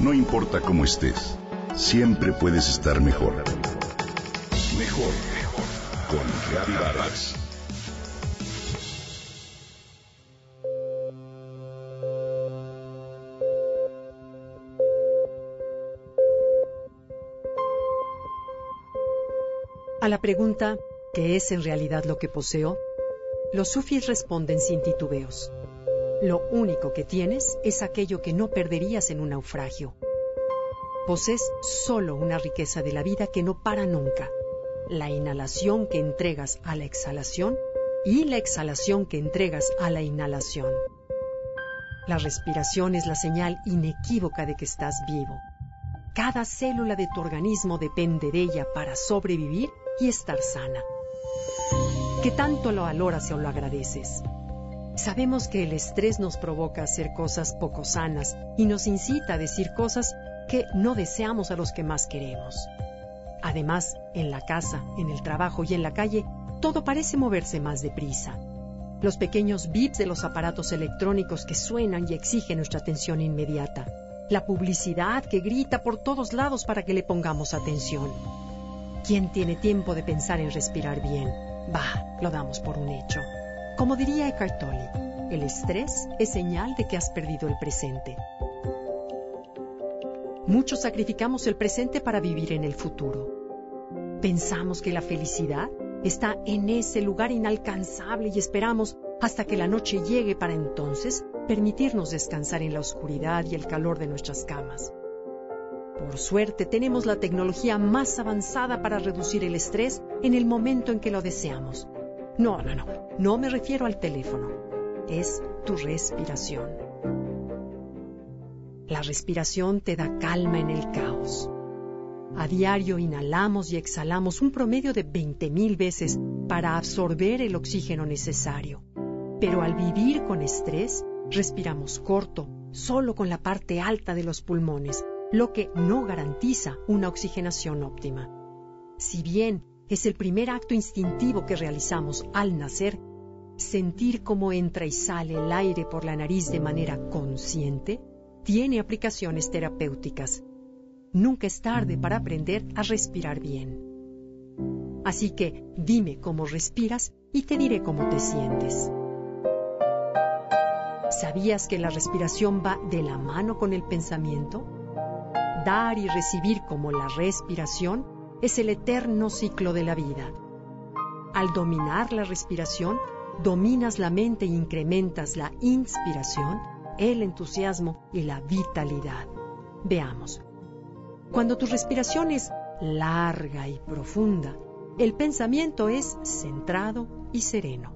No importa cómo estés, siempre puedes estar mejor. Mejor, mejor. Con Reavivadas. A la pregunta, ¿qué es en realidad lo que poseo? Los sufis responden sin titubeos. Lo único que tienes es aquello que no perderías en un naufragio. Posees solo una riqueza de la vida que no para nunca. La inhalación que entregas a la exhalación y la exhalación que entregas a la inhalación. La respiración es la señal inequívoca de que estás vivo. Cada célula de tu organismo depende de ella para sobrevivir y estar sana. ¿Qué tanto lo valoras o lo agradeces? Sabemos que el estrés nos provoca hacer cosas poco sanas y nos incita a decir cosas que no deseamos a los que más queremos. Además, en la casa, en el trabajo y en la calle, todo parece moverse más deprisa. Los pequeños bips de los aparatos electrónicos que suenan y exigen nuestra atención inmediata. La publicidad que grita por todos lados para que le pongamos atención. ¿Quién tiene tiempo de pensar en respirar bien? Bah, lo damos por un hecho. Como diría Eckhart Tolle, el estrés es señal de que has perdido el presente. Muchos sacrificamos el presente para vivir en el futuro. Pensamos que la felicidad está en ese lugar inalcanzable y esperamos hasta que la noche llegue para entonces permitirnos descansar en la oscuridad y el calor de nuestras camas. Por suerte tenemos la tecnología más avanzada para reducir el estrés en el momento en que lo deseamos. No, no, no, no me refiero al teléfono. Es tu respiración. La respiración te da calma en el caos. A diario inhalamos y exhalamos un promedio de 20.000 veces para absorber el oxígeno necesario. Pero al vivir con estrés, respiramos corto, solo con la parte alta de los pulmones, lo que no garantiza una oxigenación óptima. Si bien es el primer acto instintivo que realizamos al nacer, sentir cómo entra y sale el aire por la nariz de manera consciente tiene aplicaciones terapéuticas. Nunca es tarde para aprender a respirar bien. Así que dime cómo respiras y te diré cómo te sientes. ¿Sabías que la respiración va de la mano con el pensamiento? dar y recibir como la respiración es el eterno ciclo de la vida. Al dominar la respiración, dominas la mente e incrementas la inspiración, el entusiasmo y la vitalidad. Veamos. Cuando tu respiración es larga y profunda, el pensamiento es centrado y sereno.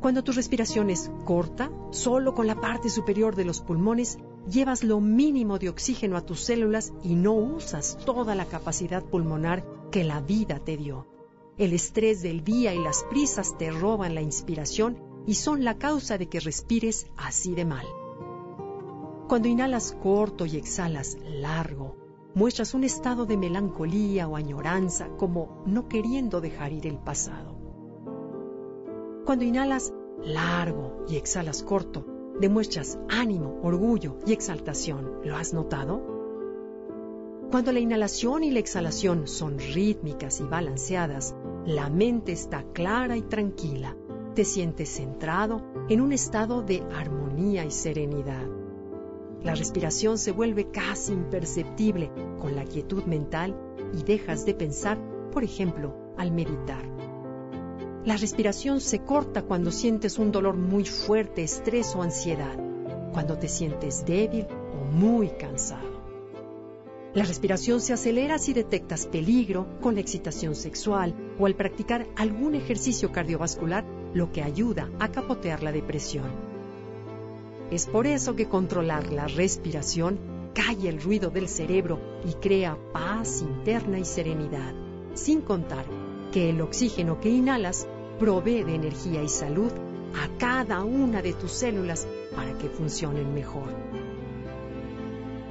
Cuando tu respiración es corta, solo con la parte superior de los pulmones, llevas lo mínimo de oxígeno a tus células y no usas toda la capacidad pulmonar que la vida te dio. El estrés del día y las prisas te roban la inspiración y son la causa de que respires así de mal. Cuando inhalas corto y exhalas largo, muestras un estado de melancolía o añoranza como no queriendo dejar ir el pasado. Cuando inhalas largo y exhalas corto, demuestras ánimo, orgullo y exaltación. ¿Lo has notado? Cuando la inhalación y la exhalación son rítmicas y balanceadas, la mente está clara y tranquila. Te sientes centrado en un estado de armonía y serenidad. La respiración se vuelve casi imperceptible con la quietud mental y dejas de pensar, por ejemplo, al meditar. La respiración se corta cuando sientes un dolor muy fuerte, estrés o ansiedad, cuando te sientes débil o muy cansado. La respiración se acelera si detectas peligro con excitación sexual o al practicar algún ejercicio cardiovascular, lo que ayuda a capotear la depresión. Es por eso que controlar la respiración calla el ruido del cerebro y crea paz interna y serenidad, sin contar que el oxígeno que inhalas provee de energía y salud a cada una de tus células para que funcionen mejor.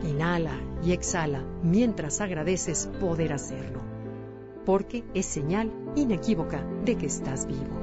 Inhala y exhala mientras agradeces poder hacerlo, porque es señal inequívoca de que estás vivo.